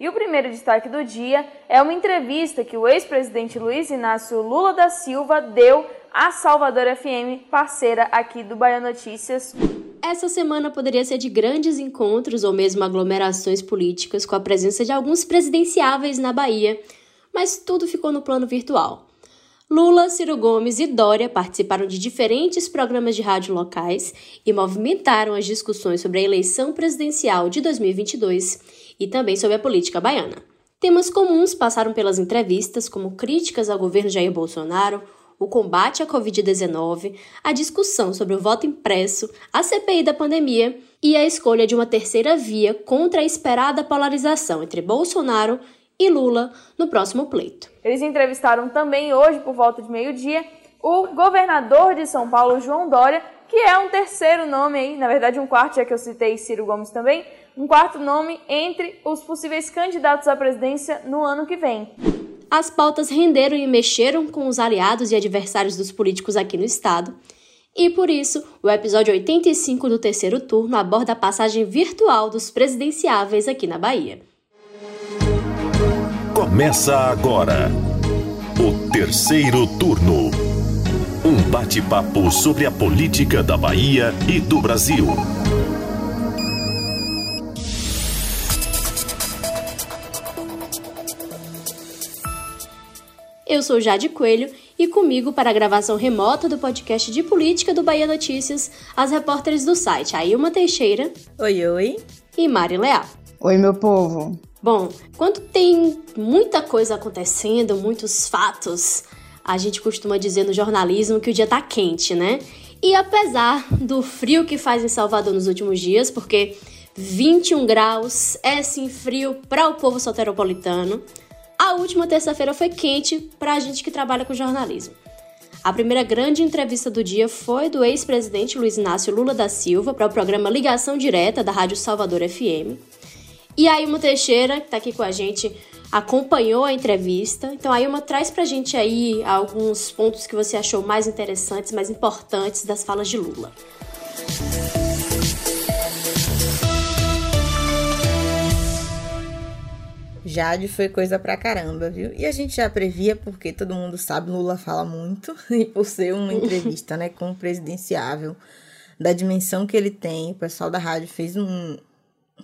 E o primeiro destaque do dia é uma entrevista que o ex-presidente Luiz Inácio Lula da Silva deu à Salvador FM, parceira aqui do Bahia Notícias. Essa semana poderia ser de grandes encontros ou mesmo aglomerações políticas com a presença de alguns presidenciáveis na Bahia, mas tudo ficou no plano virtual. Lula, Ciro Gomes e Dória participaram de diferentes programas de rádio locais e movimentaram as discussões sobre a eleição presidencial de 2022 e também sobre a política baiana. Temas comuns passaram pelas entrevistas, como críticas ao governo Jair Bolsonaro, o combate à Covid-19, a discussão sobre o voto impresso, a CPI da pandemia e a escolha de uma terceira via contra a esperada polarização entre Bolsonaro e Lula no próximo pleito. Eles entrevistaram também hoje, por volta de meio-dia, o governador de São Paulo, João Dória, que é um terceiro nome aí, na verdade um quarto, já que eu citei Ciro Gomes também, um quarto nome entre os possíveis candidatos à presidência no ano que vem. As pautas renderam e mexeram com os aliados e adversários dos políticos aqui no estado. E por isso, o episódio 85 do terceiro turno aborda a passagem virtual dos presidenciáveis aqui na Bahia. Começa agora o terceiro turno. Um bate-papo sobre a política da Bahia e do Brasil. Eu sou Jade Coelho e comigo para a gravação remota do podcast de política do Bahia Notícias, as repórteres do site Ailma Teixeira. Oi, oi. E Mari Leal. Oi, meu povo. Bom, quando tem muita coisa acontecendo, muitos fatos, a gente costuma dizer no jornalismo que o dia tá quente, né? E apesar do frio que faz em Salvador nos últimos dias, porque 21 graus é sim frio para o povo soteropolitano, a última terça-feira foi quente para a gente que trabalha com jornalismo. A primeira grande entrevista do dia foi do ex-presidente Luiz Inácio Lula da Silva para o programa Ligação Direta da Rádio Salvador FM. E a Ilma Teixeira, que está aqui com a gente, acompanhou a entrevista. Então, a Ilma traz para a gente aí alguns pontos que você achou mais interessantes, mais importantes das falas de Lula. Jade foi coisa pra caramba, viu? E a gente já previa, porque todo mundo sabe, Lula fala muito, e por ser uma entrevista, né, com o presidenciável, da dimensão que ele tem, o pessoal da rádio fez um,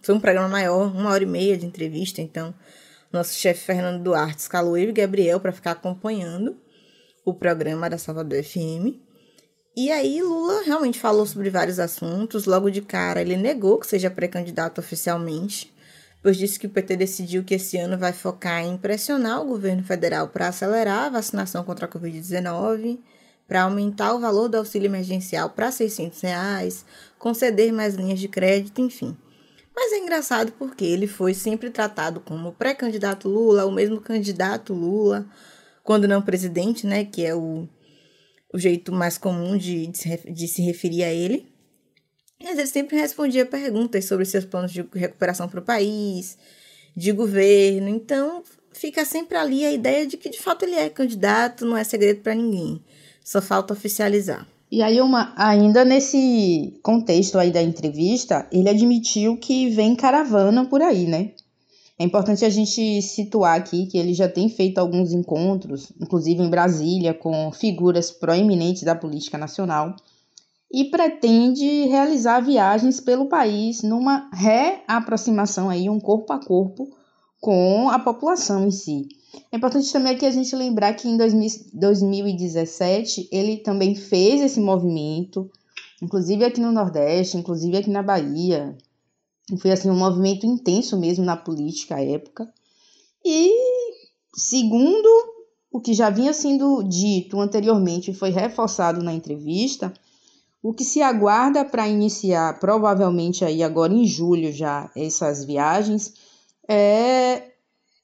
foi um programa maior, uma hora e meia de entrevista, então nosso chefe Fernando Duarte escalou eu e Gabriel para ficar acompanhando o programa da Salvador FM. E aí Lula realmente falou sobre vários assuntos. Logo de cara, ele negou que seja pré-candidato oficialmente, pois disse que o PT decidiu que esse ano vai focar em pressionar o governo federal para acelerar a vacinação contra a Covid-19, para aumentar o valor do auxílio emergencial para 600 reais, conceder mais linhas de crédito, enfim. Mas é engraçado porque ele foi sempre tratado como pré-candidato Lula, o mesmo candidato Lula, quando não presidente, né? Que é o, o jeito mais comum de, de, se, de se referir a ele. Mas ele sempre respondia perguntas sobre seus planos de recuperação para o país, de governo. Então fica sempre ali a ideia de que de fato ele é candidato, não é segredo para ninguém. Só falta oficializar. E aí, uma, ainda nesse contexto aí da entrevista, ele admitiu que vem caravana por aí, né? É importante a gente situar aqui que ele já tem feito alguns encontros, inclusive em Brasília, com figuras proeminentes da política nacional, e pretende realizar viagens pelo país numa reaproximação aí, um corpo a corpo com a população em si. É importante também aqui a gente lembrar que em 2017 ele também fez esse movimento, inclusive aqui no Nordeste, inclusive aqui na Bahia. Foi assim um movimento intenso mesmo na política à época. E segundo o que já vinha sendo dito anteriormente e foi reforçado na entrevista, o que se aguarda para iniciar provavelmente aí agora em julho já essas viagens é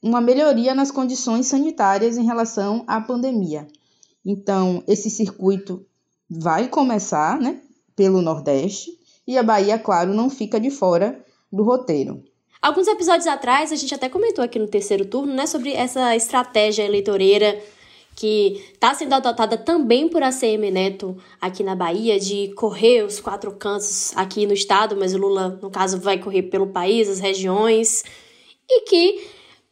uma melhoria nas condições sanitárias em relação à pandemia. Então, esse circuito vai começar, né, pelo Nordeste, e a Bahia, claro, não fica de fora do roteiro. Alguns episódios atrás, a gente até comentou aqui no terceiro turno, né, sobre essa estratégia eleitoreira que está sendo adotada também por ACM Neto aqui na Bahia, de correr os quatro cantos aqui no estado, mas o Lula, no caso, vai correr pelo país, as regiões, e que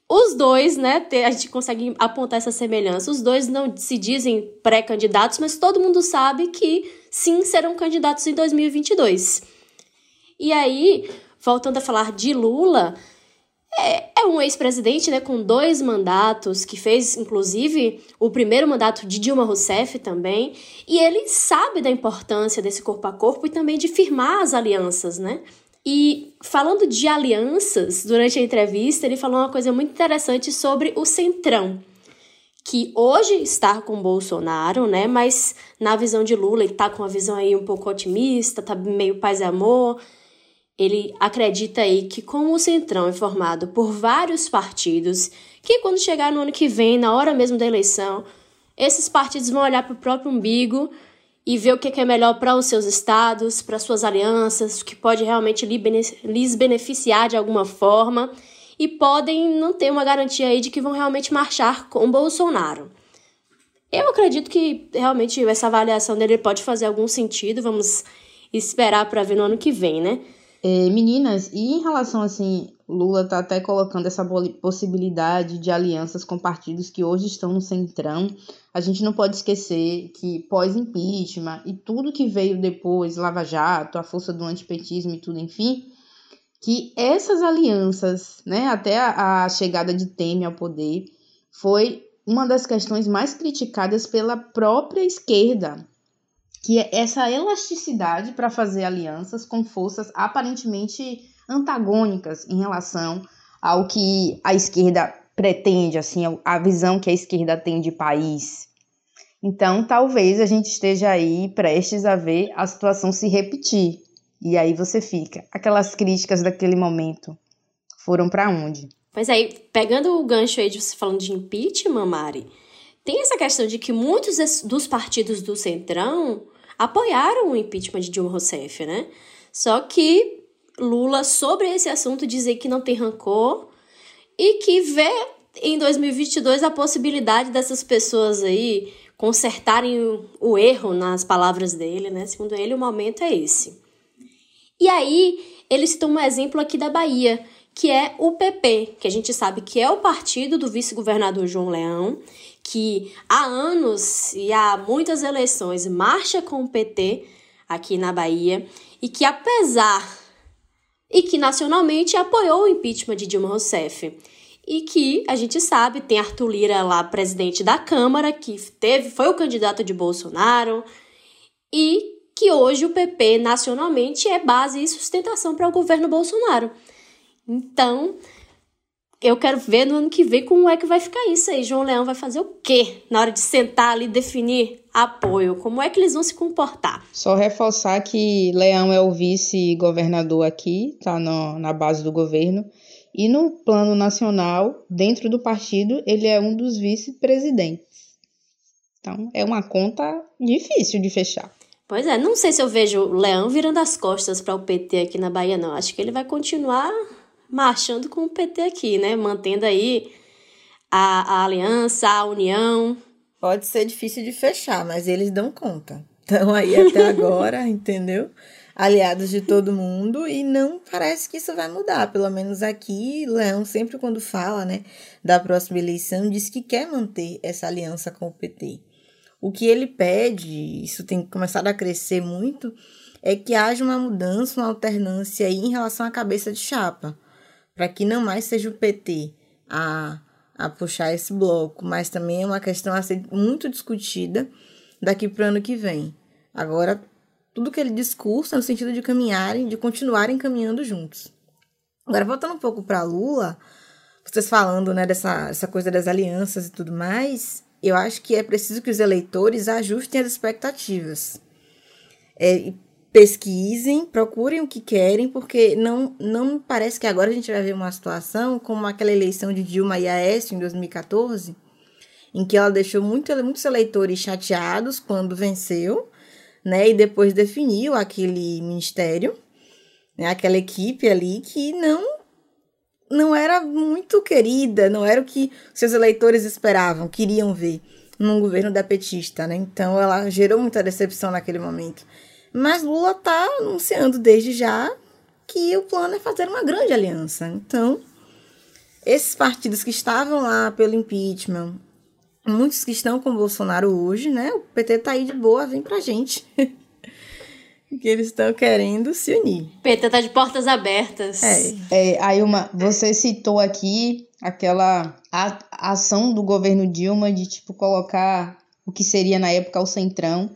os dois, né, a gente consegue apontar essa semelhança. Os dois não se dizem pré-candidatos, mas todo mundo sabe que sim serão candidatos em 2022. E aí, voltando a falar de Lula, é, é um ex-presidente, né, com dois mandatos, que fez, inclusive, o primeiro mandato de Dilma Rousseff também, e ele sabe da importância desse corpo a corpo e também de firmar as alianças, né? E falando de alianças, durante a entrevista, ele falou uma coisa muito interessante sobre o Centrão, que hoje está com Bolsonaro, né? Mas na visão de Lula, ele tá com uma visão aí um pouco otimista, tá meio paz e amor. Ele acredita aí que como o Centrão é formado por vários partidos, que quando chegar no ano que vem, na hora mesmo da eleição, esses partidos vão olhar para o próprio umbigo e ver o que é melhor para os seus estados, para suas alianças, o que pode realmente lhes beneficiar de alguma forma e podem não ter uma garantia aí de que vão realmente marchar com Bolsonaro. Eu acredito que realmente essa avaliação dele pode fazer algum sentido, vamos esperar para ver no ano que vem, né? É, meninas, e em relação assim, Lula está até colocando essa possibilidade de alianças com partidos que hoje estão no centrão. A gente não pode esquecer que pós-impeachment e tudo que veio depois, Lava Jato, a força do antipetismo e tudo, enfim, que essas alianças, né, até a, a chegada de Temer ao poder, foi uma das questões mais criticadas pela própria esquerda, que é essa elasticidade para fazer alianças com forças aparentemente antagônicas em relação ao que a esquerda pretende, assim, a visão que a esquerda tem de país. Então, talvez a gente esteja aí prestes a ver a situação se repetir. E aí você fica, aquelas críticas daquele momento foram para onde? Pois aí, pegando o gancho aí de você falando de impeachment, Mari, tem essa questão de que muitos dos partidos do Centrão apoiaram o impeachment de Dilma Rousseff, né? Só que Lula, sobre esse assunto, dizer que não tem rancor e que vê em 2022 a possibilidade dessas pessoas aí consertarem o, o erro nas palavras dele, né? Segundo ele, o momento é esse. E aí, ele citou um exemplo aqui da Bahia, que é o PP, que a gente sabe que é o partido do vice-governador João Leão, que há anos e há muitas eleições marcha com o PT aqui na Bahia e que apesar e que nacionalmente apoiou o impeachment de Dilma Rousseff. E que a gente sabe, tem Arthur Lira lá, presidente da Câmara, que teve, foi o candidato de Bolsonaro, e que hoje o PP nacionalmente é base e sustentação para o governo Bolsonaro. Então, eu quero ver no ano que vem como é que vai ficar isso aí. João Leão vai fazer o quê na hora de sentar ali e definir apoio? Como é que eles vão se comportar? Só reforçar que Leão é o vice-governador aqui, tá no, na base do governo. E no plano nacional, dentro do partido, ele é um dos vice-presidentes. Então, é uma conta difícil de fechar. Pois é, não sei se eu vejo o Leão virando as costas para o PT aqui na Bahia, não. Acho que ele vai continuar marchando com o PT aqui, né? Mantendo aí a, a aliança, a união. Pode ser difícil de fechar, mas eles dão conta. Estão aí até agora, entendeu? Aliados de todo mundo e não parece que isso vai mudar. Pelo menos aqui, Leão sempre quando fala, né, da próxima eleição, diz que quer manter essa aliança com o PT. O que ele pede, isso tem começado a crescer muito, é que haja uma mudança, uma alternância aí em relação à cabeça de chapa, para que não mais seja o PT a, a puxar esse bloco, mas também é uma questão a ser muito discutida daqui para o ano que vem. Agora, tudo que ele discursa no sentido de caminharem, de continuarem caminhando juntos. Agora, voltando um pouco para Lula, vocês falando né, dessa essa coisa das alianças e tudo mais, eu acho que é preciso que os eleitores ajustem as expectativas. É, pesquisem, procurem o que querem, porque não, não parece que agora a gente vai ver uma situação como aquela eleição de Dilma e Aécio em 2014, em que ela deixou muito, muitos eleitores chateados quando venceu, né, e depois definiu aquele ministério, né, aquela equipe ali que não não era muito querida, não era o que seus eleitores esperavam, queriam ver num governo da petista, né? Então ela gerou muita decepção naquele momento. Mas Lula está anunciando desde já que o plano é fazer uma grande aliança. Então, esses partidos que estavam lá pelo impeachment, muitos que estão com o Bolsonaro hoje, né? O PT tá aí de boa, vem pra gente. que eles estão querendo se unir. O PT tá de portas abertas. É. É, aí uma, você citou aqui aquela a- ação do governo Dilma de tipo colocar o que seria na época o centrão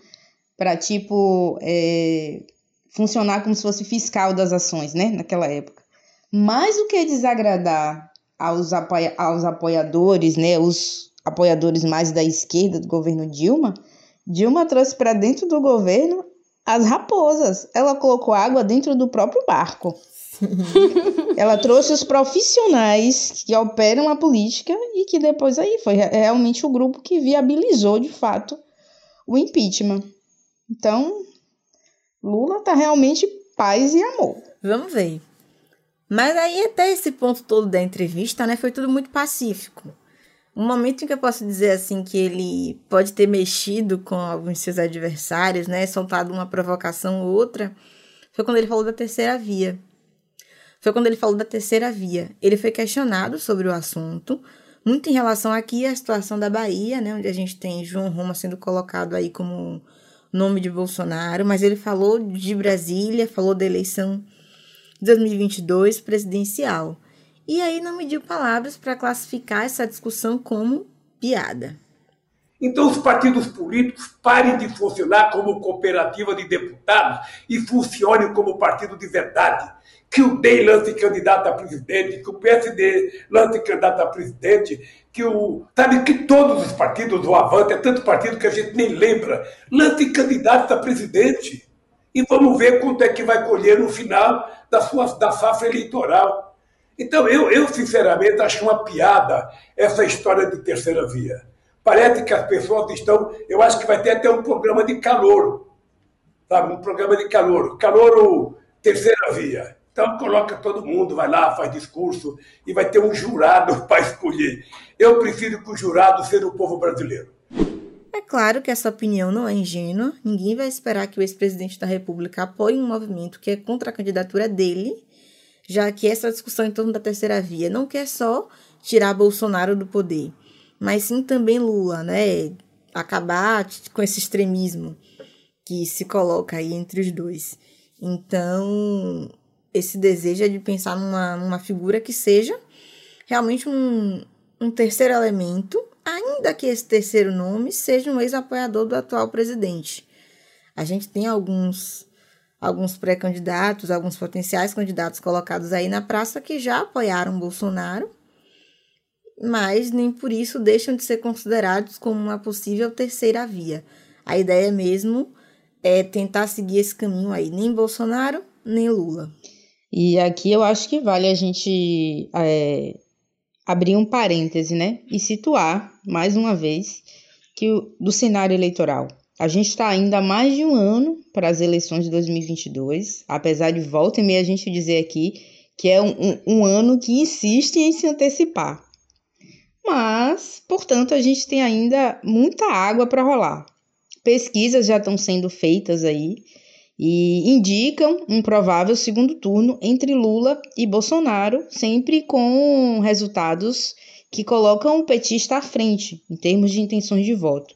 para tipo é, funcionar como se fosse fiscal das ações, né? Naquela época. Mas o que é desagradar aos, apoia, aos apoiadores, né? Os apoiadores mais da esquerda do governo Dilma, Dilma trouxe para dentro do governo as raposas. Ela colocou água dentro do próprio barco. Ela trouxe os profissionais que operam a política e que depois aí foi re- realmente o grupo que viabilizou de fato o impeachment. Então, Lula tá realmente paz e amor. Vamos ver. Mas aí, até esse ponto todo da entrevista, né, foi tudo muito pacífico. Um momento em que eu posso dizer assim que ele pode ter mexido com alguns seus adversários, né, soltado uma provocação ou outra, foi quando ele falou da terceira via. Foi quando ele falou da terceira via. Ele foi questionado sobre o assunto, muito em relação aqui à situação da Bahia, né, onde a gente tem João Roma sendo colocado aí como nome de Bolsonaro, mas ele falou de Brasília, falou da eleição de 2022 presidencial. E aí não mediu palavras para classificar essa discussão como piada. Então, os partidos políticos parem de funcionar como cooperativa de deputados e funcionem como partido de verdade. Que o DEM lance candidato a presidente, que o PSD lance candidato a presidente, que o. Sabe, que todos os partidos, o Avante, é tanto partido que a gente nem lembra, lance candidatos a presidente. E vamos ver quanto é que vai colher no final da, sua, da safra eleitoral. Então, eu, eu, sinceramente, acho uma piada essa história de terceira via. Parece que as pessoas estão. Eu acho que vai ter até um programa de calor. Sabe? Um programa de calor. Calor terceira via. Então coloca todo mundo, vai lá, faz discurso e vai ter um jurado para escolher. Eu prefiro que o jurado seja o povo brasileiro. É claro que essa opinião não é ingênua. Ninguém vai esperar que o ex-presidente da República apoie um movimento que é contra a candidatura dele, já que essa discussão em torno da terceira via não quer só tirar Bolsonaro do poder, mas sim também Lula, né? Acabar com esse extremismo que se coloca aí entre os dois. Então, esse desejo é de pensar numa, numa figura que seja realmente um, um terceiro elemento, ainda que esse terceiro nome seja um ex-apoiador do atual presidente. A gente tem alguns alguns pré-candidatos, alguns potenciais candidatos colocados aí na praça que já apoiaram Bolsonaro, mas nem por isso deixam de ser considerados como uma possível terceira via. A ideia mesmo é tentar seguir esse caminho aí, nem Bolsonaro, nem Lula. E aqui eu acho que vale a gente é, abrir um parêntese, né? E situar, mais uma vez, que o, do cenário eleitoral. A gente está ainda há mais de um ano para as eleições de 2022, apesar de volta e meia a gente dizer aqui que é um, um, um ano que insiste em se antecipar. Mas, portanto, a gente tem ainda muita água para rolar. Pesquisas já estão sendo feitas aí e indicam um provável segundo turno entre Lula e Bolsonaro, sempre com resultados que colocam o petista à frente em termos de intenções de voto.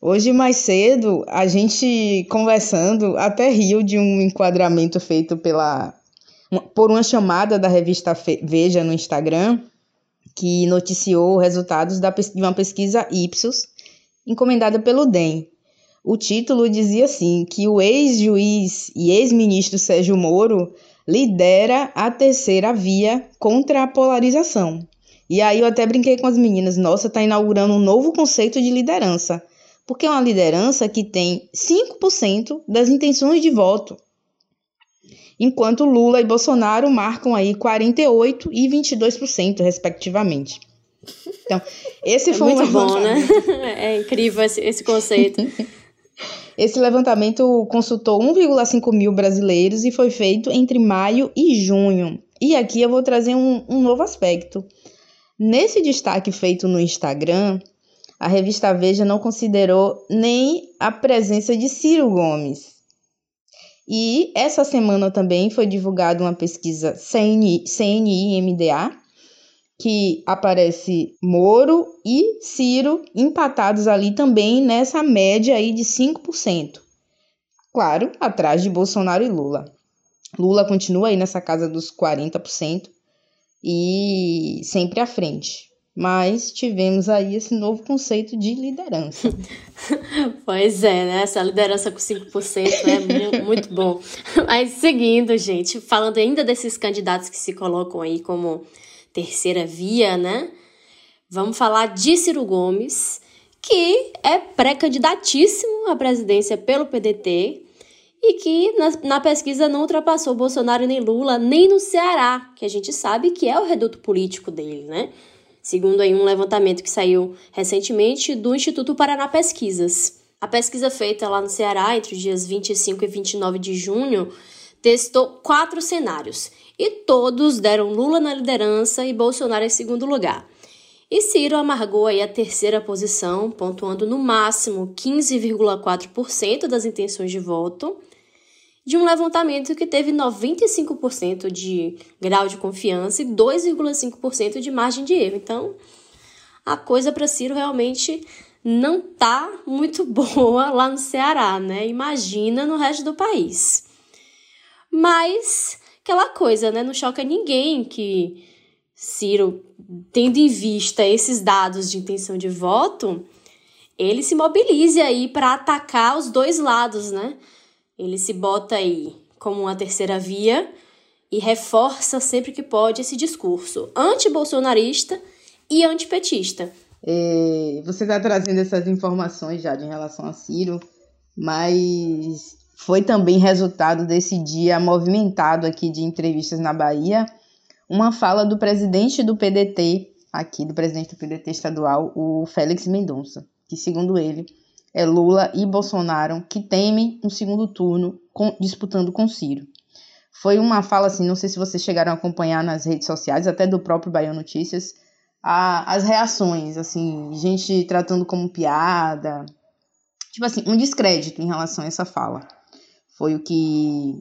Hoje, mais cedo, a gente conversando até riu de um enquadramento feito pela, por uma chamada da revista Veja no Instagram, que noticiou resultados de uma pesquisa Ipsos, encomendada pelo DEM. O título dizia assim, que o ex-juiz e ex-ministro Sérgio Moro lidera a terceira via contra a polarização. E aí eu até brinquei com as meninas, nossa, está inaugurando um novo conceito de liderança, porque é uma liderança que tem 5% das intenções de voto, enquanto Lula e Bolsonaro marcam aí 48% e 22%, respectivamente. Então, esse é foi muito um bom, né? É incrível esse, esse conceito. Esse levantamento consultou 1,5 mil brasileiros e foi feito entre maio e junho. E aqui eu vou trazer um, um novo aspecto. Nesse destaque feito no Instagram, a revista Veja não considerou nem a presença de Ciro Gomes. E essa semana também foi divulgada uma pesquisa CNI-MDA, que aparece Moro e Ciro empatados ali também nessa média aí de 5%. Claro, atrás de Bolsonaro e Lula. Lula continua aí nessa casa dos 40% e sempre à frente. Mas tivemos aí esse novo conceito de liderança. pois é, né? Essa liderança com 5% é muito bom. Mas seguindo, gente, falando ainda desses candidatos que se colocam aí como terceira via, né? Vamos falar de Ciro Gomes, que é pré-candidatíssimo à presidência pelo PDT e que na, na, pesquisa não ultrapassou Bolsonaro nem Lula, nem no Ceará, que a gente sabe que é o reduto político dele, né? Segundo aí um levantamento que saiu recentemente do Instituto Paraná Pesquisas. A pesquisa feita lá no Ceará entre os dias 25 e 29 de junho testou quatro cenários e todos deram Lula na liderança e Bolsonaro em segundo lugar. E Ciro amargou aí a terceira posição, pontuando no máximo 15,4% das intenções de voto, de um levantamento que teve 95% de grau de confiança e 2,5% de margem de erro. Então, a coisa para Ciro realmente não tá muito boa lá no Ceará, né? Imagina no resto do país. Mas aquela coisa, né? Não choca ninguém que Ciro, tendo em vista esses dados de intenção de voto, ele se mobilize aí para atacar os dois lados, né? Ele se bota aí como uma terceira via e reforça sempre que pode esse discurso anti-bolsonarista e antipetista. É, você está trazendo essas informações já em relação a Ciro, mas foi também resultado desse dia movimentado aqui de entrevistas na Bahia, uma fala do presidente do PDT, aqui do presidente do PDT estadual, o Félix Mendonça, que segundo ele é Lula e Bolsonaro que temem um segundo turno com, disputando com Ciro. Foi uma fala assim, não sei se vocês chegaram a acompanhar nas redes sociais, até do próprio Bahia Notícias, a, as reações, assim, gente tratando como piada, tipo assim, um descrédito em relação a essa fala foi o que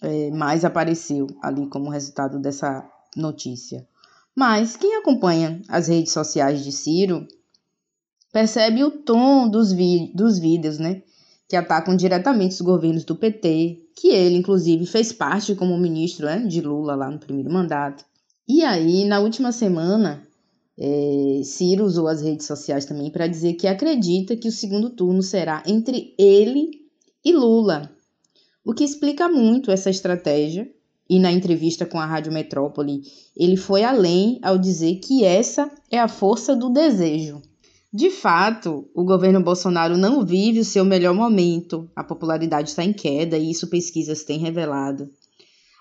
é, mais apareceu ali como resultado dessa notícia. Mas quem acompanha as redes sociais de Ciro percebe o tom dos, dos vídeos, né? Que atacam diretamente os governos do PT, que ele, inclusive, fez parte como ministro né, de Lula lá no primeiro mandato. E aí, na última semana, é, Ciro usou as redes sociais também para dizer que acredita que o segundo turno será entre ele e Lula, o que explica muito essa estratégia. E na entrevista com a Rádio Metrópole, ele foi além ao dizer que essa é a força do desejo. De fato, o governo Bolsonaro não vive o seu melhor momento, a popularidade está em queda e isso pesquisas têm revelado.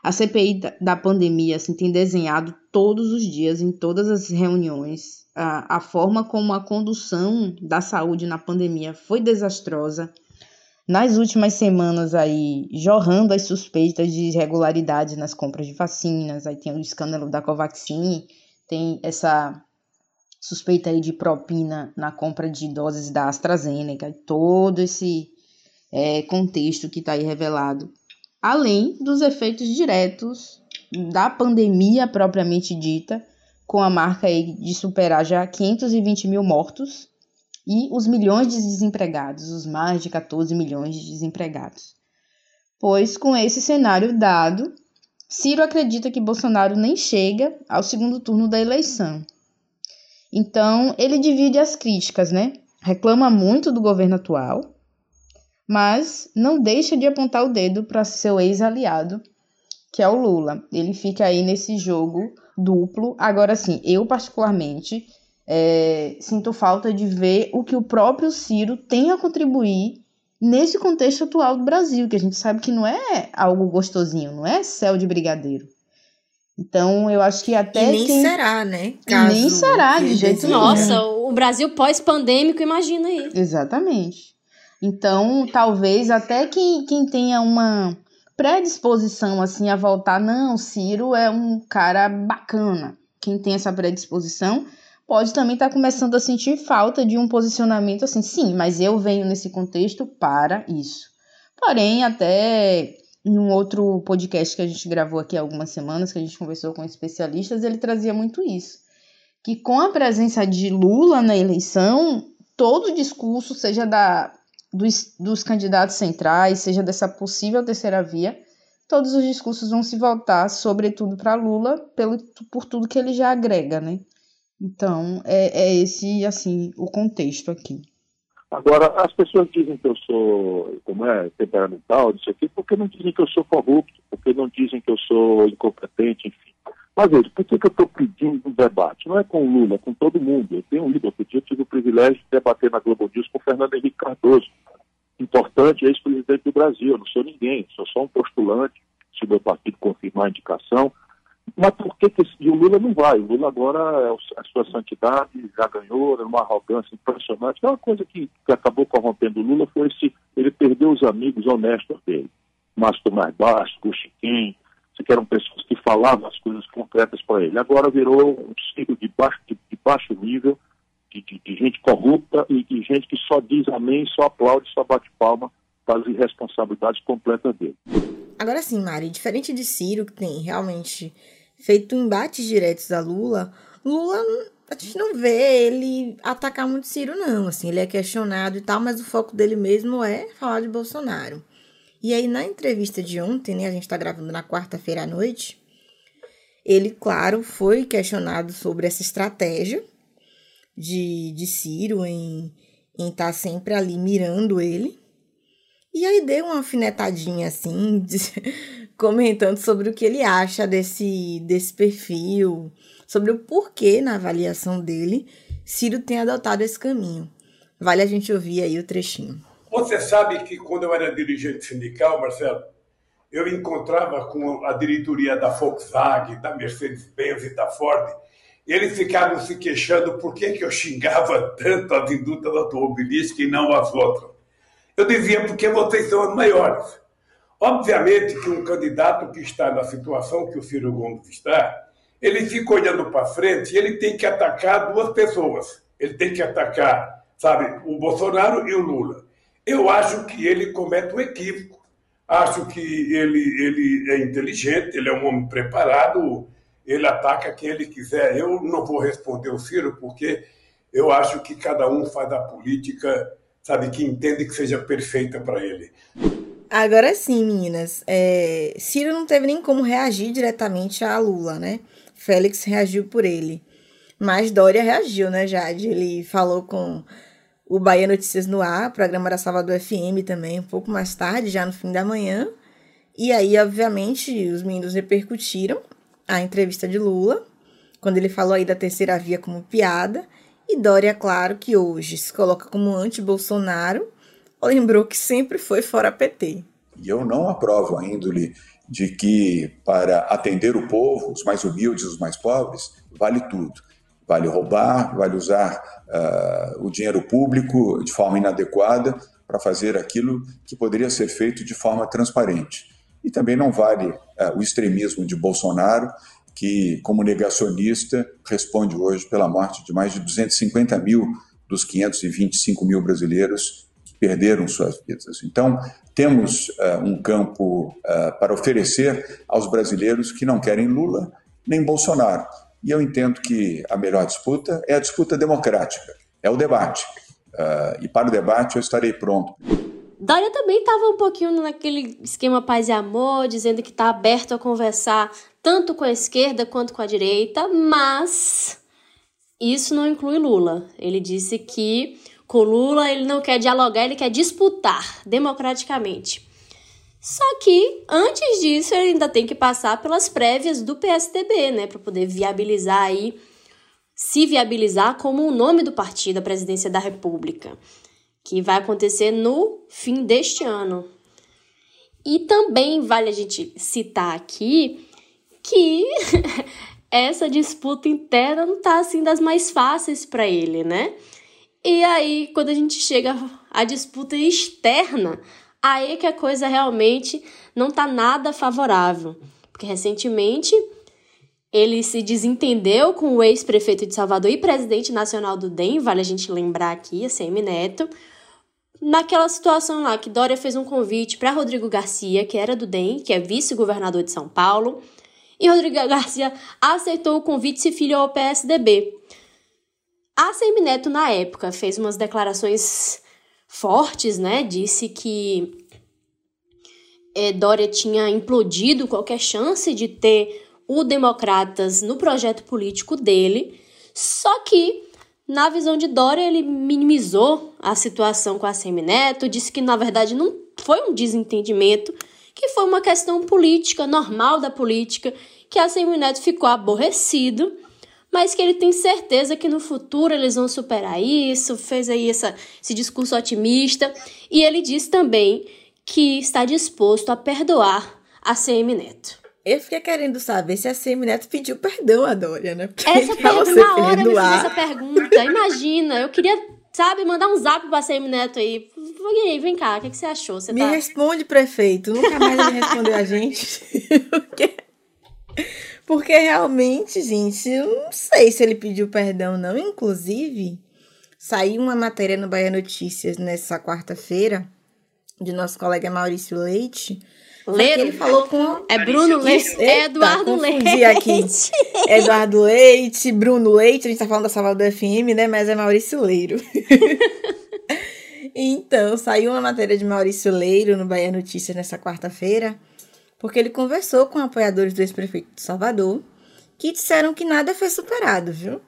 A CPI da pandemia assim, tem desenhado todos os dias, em todas as reuniões, a, a forma como a condução da saúde na pandemia foi desastrosa nas últimas semanas aí jorrando as suspeitas de irregularidades nas compras de vacinas, aí tem o escândalo da Covaxin, tem essa suspeita aí de propina na compra de doses da AstraZeneca, todo esse é, contexto que está aí revelado, além dos efeitos diretos da pandemia propriamente dita, com a marca aí de superar já 520 mil mortos e os milhões de desempregados, os mais de 14 milhões de desempregados. Pois, com esse cenário dado, Ciro acredita que Bolsonaro nem chega ao segundo turno da eleição. Então, ele divide as críticas, né? Reclama muito do governo atual, mas não deixa de apontar o dedo para seu ex-aliado, que é o Lula. Ele fica aí nesse jogo duplo. Agora, sim, eu particularmente é, sinto falta de ver o que o próprio Ciro tem a contribuir nesse contexto atual do Brasil, que a gente sabe que não é algo gostosinho, não é céu de brigadeiro. Então, eu acho que até. E nem quem... será, né? Caso nem será, de jeito nenhum. Nossa, o Brasil pós-pandêmico, imagina aí. Exatamente. Então, talvez até quem, quem tenha uma predisposição assim a voltar, não, Ciro é um cara bacana. Quem tem essa predisposição pode também estar tá começando a sentir falta de um posicionamento assim, sim, mas eu venho nesse contexto para isso. Porém, até em um outro podcast que a gente gravou aqui há algumas semanas, que a gente conversou com especialistas, ele trazia muito isso. que com a presença de Lula na eleição, todo o discurso, seja da, dos, dos candidatos centrais, seja dessa possível terceira via, todos os discursos vão se voltar, sobretudo para Lula, pelo, por tudo que ele já agrega, né? Então, é, é esse, assim, o contexto aqui. Agora, as pessoas dizem que eu sou, como é, temperamental, isso aqui, porque não dizem que eu sou corrupto, porque não dizem que eu sou incompetente, enfim. Mas veja, por que, que eu estou pedindo um debate? Não é com o Lula, é com todo mundo. Eu tenho ido, outro dia eu tive o privilégio de debater na Globo News com o Fernando Henrique Cardoso, importante ex-presidente do Brasil. Eu não sou ninguém, sou só um postulante, se o meu partido confirmar a indicação. Mas por que, que esse, o Lula não vai? O Lula agora é a sua santidade, já ganhou, é uma arrogância impressionante. É uma coisa que, que acabou corrompendo o Lula foi se ele perdeu os amigos honestos dele. Márcio Tomás Bastos, Chiquinho, que eram pessoas que falavam as coisas concretas para ele. Agora virou um ciclo de baixo, de, de baixo nível, de, de, de, gente corrupta e de gente que só diz amém, só aplaude, só bate palma para as irresponsabilidades completas dele. Agora sim, Mari, diferente de Ciro, que tem realmente feito embates diretos a Lula, Lula a gente não vê ele atacar muito Ciro, não. Assim, ele é questionado e tal, mas o foco dele mesmo é falar de Bolsonaro. E aí, na entrevista de ontem, né, a gente está gravando na quarta-feira à noite, ele, claro, foi questionado sobre essa estratégia de, de Ciro em estar tá sempre ali mirando ele. E aí deu uma alfinetadinha assim, de, comentando sobre o que ele acha desse, desse perfil, sobre o porquê, na avaliação dele, Ciro tem adotado esse caminho. Vale a gente ouvir aí o trechinho. Você sabe que quando eu era dirigente sindical, Marcelo, eu encontrava com a diretoria da Volkswagen, da Mercedes-Benz e da Ford, e eles ficavam se queixando por que, que eu xingava tanto as indústrias automobilísticas e não as outras. Eu dizia, porque vocês são as maiores. Obviamente que um candidato que está na situação que o Ciro Gomes está, ele fica olhando para frente e ele tem que atacar duas pessoas. Ele tem que atacar, sabe, o Bolsonaro e o Lula. Eu acho que ele comete um equívoco. Acho que ele, ele é inteligente, ele é um homem preparado, ele ataca quem ele quiser. Eu não vou responder o Ciro, porque eu acho que cada um faz a política, sabe, que entende que seja perfeita para ele. Agora sim, meninas. É, Ciro não teve nem como reagir diretamente a Lula, né? Félix reagiu por ele. Mas Dória reagiu, né, Jade? Ele falou com o Bahia Notícias no Ar, programa da Salvador FM também, um pouco mais tarde, já no fim da manhã. E aí, obviamente, os meninos repercutiram a entrevista de Lula, quando ele falou aí da terceira via como piada. E Dória, claro, que hoje se coloca como anti-Bolsonaro, lembrou que sempre foi fora PT. E eu não aprovo a índole de que, para atender o povo, os mais humildes, os mais pobres, vale tudo. Vale roubar, vale usar uh, o dinheiro público de forma inadequada para fazer aquilo que poderia ser feito de forma transparente. E também não vale uh, o extremismo de Bolsonaro, que, como negacionista, responde hoje pela morte de mais de 250 mil dos 525 mil brasileiros que perderam suas vidas. Então, temos uh, um campo uh, para oferecer aos brasileiros que não querem Lula nem Bolsonaro. E eu entendo que a melhor disputa é a disputa democrática, é o debate. Uh, e para o debate eu estarei pronto. Dória também estava um pouquinho naquele esquema paz e amor, dizendo que está aberto a conversar tanto com a esquerda quanto com a direita, mas isso não inclui Lula. Ele disse que com Lula ele não quer dialogar, ele quer disputar democraticamente. Só que antes disso ele ainda tem que passar pelas prévias do PSDB, né, para poder viabilizar aí se viabilizar como o nome do partido à presidência da República, que vai acontecer no fim deste ano. E também vale a gente citar aqui que essa disputa interna não tá assim das mais fáceis para ele, né? E aí, quando a gente chega à disputa externa, aí que a coisa realmente não está nada favorável. Porque recentemente ele se desentendeu com o ex-prefeito de Salvador e presidente nacional do DEM, vale a gente lembrar aqui, a CM Neto, naquela situação lá que Dória fez um convite para Rodrigo Garcia, que era do DEM, que é vice-governador de São Paulo, e Rodrigo Garcia aceitou o convite e se filiou ao PSDB. A Semineto, na época, fez umas declarações fortes, né? Disse que é, Dória tinha implodido qualquer chance de ter o Democratas no projeto político dele. Só que, na visão de Dória, ele minimizou a situação com a Semineto, disse que, na verdade, não foi um desentendimento, que foi uma questão política, normal da política, que a Semineto ficou aborrecido mas que ele tem certeza que no futuro eles vão superar isso, fez aí essa, esse discurso otimista, e ele diz também que está disposto a perdoar a CM Neto. Eu fiquei querendo saber se a CM Neto pediu perdão a Dória, né? Porque essa pergunta, na hora me fez essa pergunta. Imagina, eu queria, sabe, mandar um zap pra CM Neto aí. Vem, vem cá, o que, que você achou? Você me tá... responde, prefeito. Nunca mais ele respondeu a gente. Porque... Porque realmente, gente, eu não sei se ele pediu perdão, não. Inclusive, saiu uma matéria no Bahia Notícias nessa quarta-feira, de nosso colega Maurício Leite. Leiro. Ele falou com. É Bruno Leite. É Eduardo Leite. aqui. Eduardo Leite, Bruno Leite, a gente tá falando da Salvador FM, né? Mas é Maurício Leiro. então, saiu uma matéria de Maurício Leiro no Bahia Notícias nessa quarta-feira porque ele conversou com apoiadores do ex-prefeito de Salvador, que disseram que nada foi superado, viu?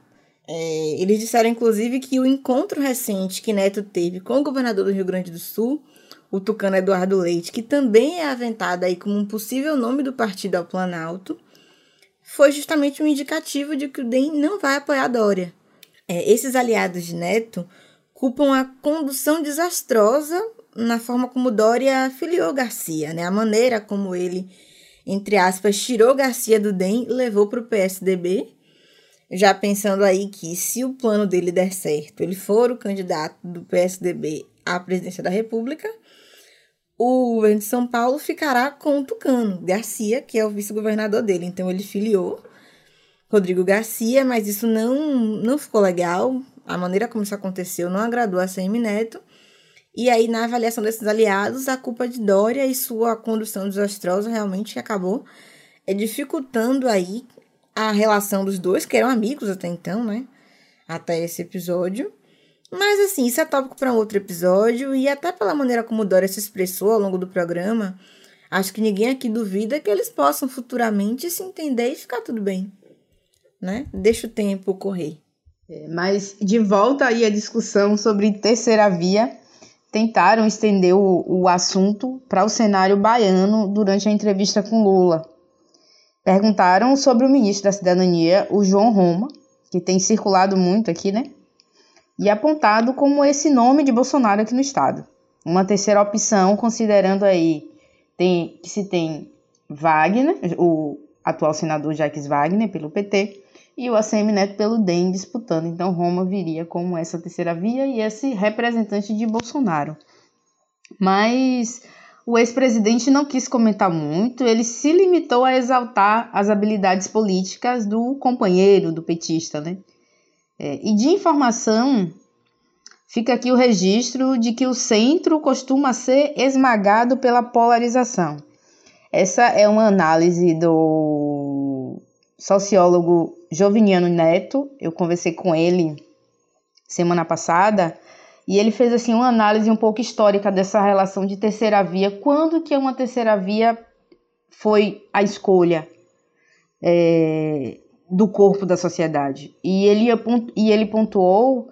É, eles disseram, inclusive, que o encontro recente que Neto teve com o governador do Rio Grande do Sul, o tucano Eduardo Leite, que também é aventado aí como um possível nome do partido ao Planalto, foi justamente um indicativo de que o DEM não vai apoiar Dória. É, esses aliados de Neto culpam a condução desastrosa na forma como Dória filiou Garcia, né? A maneira como ele, entre aspas, tirou Garcia do DEM e levou para o PSDB, já pensando aí que se o plano dele der certo, ele for o candidato do PSDB à presidência da República, o governo de São Paulo ficará com o Tucano, Garcia, que é o vice-governador dele. Então ele filiou Rodrigo Garcia, mas isso não, não ficou legal. A maneira como isso aconteceu não agradou a CM Neto. E aí, na avaliação desses aliados, a culpa de Dória e sua condução desastrosa realmente acabou é, dificultando aí a relação dos dois, que eram amigos até então, né? Até esse episódio. Mas assim, isso é tópico para um outro episódio e até pela maneira como Dória se expressou ao longo do programa, acho que ninguém aqui duvida que eles possam futuramente se entender e ficar tudo bem, né? Deixa o tempo correr. É, mas de volta aí discussão sobre terceira via, tentaram estender o, o assunto para o cenário baiano durante a entrevista com Lula. Perguntaram sobre o ministro da Cidadania, o João Roma, que tem circulado muito aqui, né? E apontado como esse nome de Bolsonaro aqui no estado. Uma terceira opção, considerando aí tem, que se tem Wagner, o atual senador Jacques Wagner, pelo PT, e o ACM Neto pelo DEM disputando. Então Roma viria como essa terceira via e esse representante de Bolsonaro. Mas o ex-presidente não quis comentar muito, ele se limitou a exaltar as habilidades políticas do companheiro, do petista, né? É, e de informação, fica aqui o registro de que o centro costuma ser esmagado pela polarização. Essa é uma análise do sociólogo Joviniano Neto, eu conversei com ele semana passada, e ele fez assim uma análise um pouco histórica dessa relação de terceira via, quando que uma terceira via foi a escolha? É, do corpo da sociedade. E ele, e ele pontuou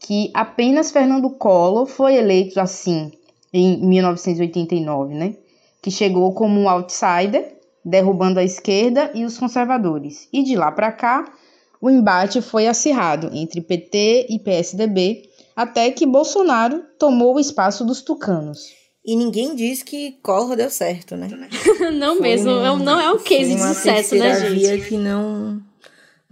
que apenas Fernando Collor foi eleito assim em 1989, né? Que chegou como um outsider derrubando a esquerda e os conservadores. E de lá para cá, o embate foi acirrado entre PT e PSDB, até que Bolsonaro tomou o espaço dos tucanos. E ninguém diz que Collor deu certo, né? não foi mesmo, um, não é um case de sucesso, né, gente? Que não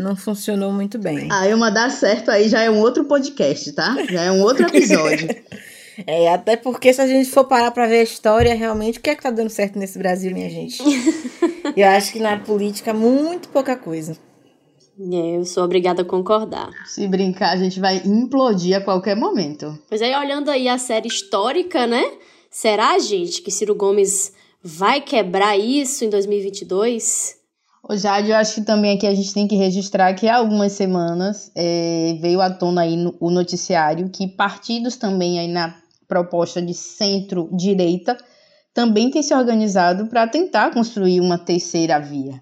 não funcionou muito bem. Ah, uma dar certo aí já é um outro podcast, tá? Já é um outro episódio. É, até porque se a gente for parar pra ver a história, realmente, o que é que tá dando certo nesse Brasil, minha gente? eu acho que na política, muito pouca coisa. É, eu sou obrigada a concordar. Se brincar, a gente vai implodir a qualquer momento. Pois aí, olhando aí a série histórica, né? Será, gente, que Ciro Gomes vai quebrar isso em 2022? Ô Jade, eu acho que também aqui a gente tem que registrar que há algumas semanas é, veio à tona aí no, o noticiário que partidos também aí na proposta de centro-direita também têm se organizado para tentar construir uma terceira via.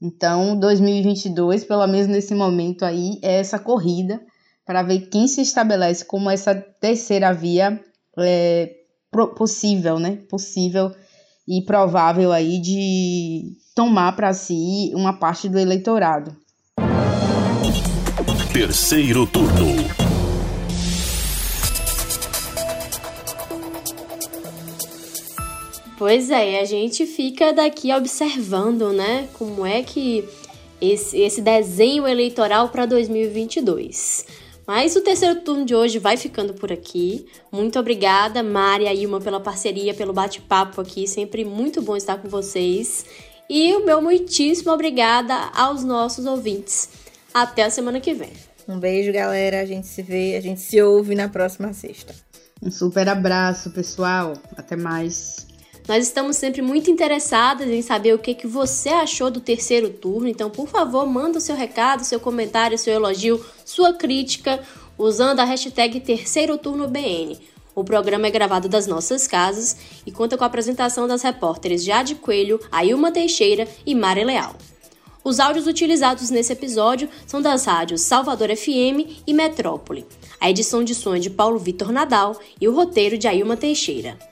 Então, 2022, pelo menos nesse momento aí, é essa corrida para ver quem se estabelece como essa terceira via é, possível, né? Possível e provável aí de tomar para si uma parte do eleitorado. Terceiro turno. Pois é, a gente fica daqui observando, né, como é que esse, esse desenho eleitoral para 2022. Mas o terceiro turno de hoje vai ficando por aqui. Muito obrigada, Mari e Ilma, pela parceria, pelo bate-papo aqui. Sempre muito bom estar com vocês. E o meu muitíssimo obrigada aos nossos ouvintes. Até a semana que vem. Um beijo, galera. A gente se vê, a gente se ouve na próxima sexta. Um super abraço, pessoal. Até mais. Nós estamos sempre muito interessadas em saber o que, que você achou do terceiro turno, então, por favor, manda o seu recado, seu comentário, seu elogio, sua crítica, usando a hashtag Terceiro Turno BN. O programa é gravado das nossas casas e conta com a apresentação das repórteres Jade Coelho, Ailma Teixeira e Mari Leal. Os áudios utilizados nesse episódio são das rádios Salvador FM e Metrópole. A edição de som é de Paulo Vitor Nadal e o roteiro de Ailma Teixeira.